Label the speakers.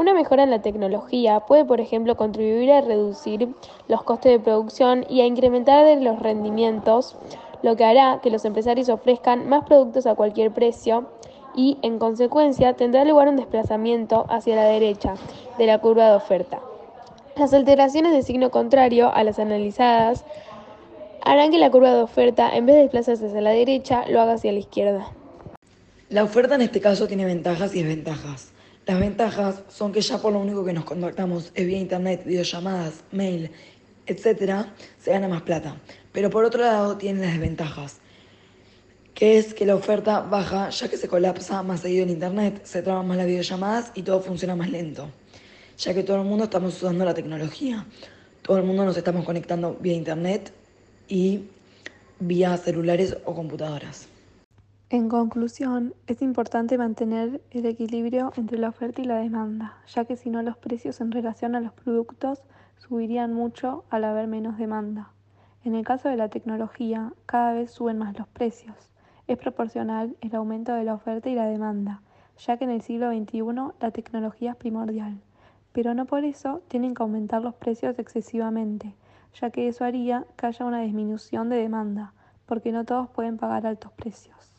Speaker 1: Una mejora en la tecnología puede, por ejemplo, contribuir a reducir los costes de producción y a incrementar los rendimientos, lo que hará que los empresarios ofrezcan más productos a cualquier precio y, en consecuencia, tendrá lugar un desplazamiento hacia la derecha de la curva de oferta. Las alteraciones de signo contrario a las analizadas harán que la curva de oferta, en vez de desplazarse hacia la derecha, lo haga hacia la izquierda.
Speaker 2: La oferta en este caso tiene ventajas y desventajas. Las ventajas son que ya por lo único que nos contactamos es vía internet, videollamadas, mail, etc., se gana más plata. Pero por otro lado tiene las desventajas, que es que la oferta baja ya que se colapsa más seguido en internet, se traban más las videollamadas y todo funciona más lento, ya que todo el mundo estamos usando la tecnología. Todo el mundo nos estamos conectando vía internet y vía celulares o computadoras.
Speaker 3: En conclusión, es importante mantener el equilibrio entre la oferta y la demanda, ya que si no los precios en relación a los productos subirían mucho al haber menos demanda. En el caso de la tecnología, cada vez suben más los precios. Es proporcional el aumento de la oferta y la demanda, ya que en el siglo XXI la tecnología es primordial. Pero no por eso tienen que aumentar los precios excesivamente, ya que eso haría que haya una disminución de demanda, porque no todos pueden pagar altos precios.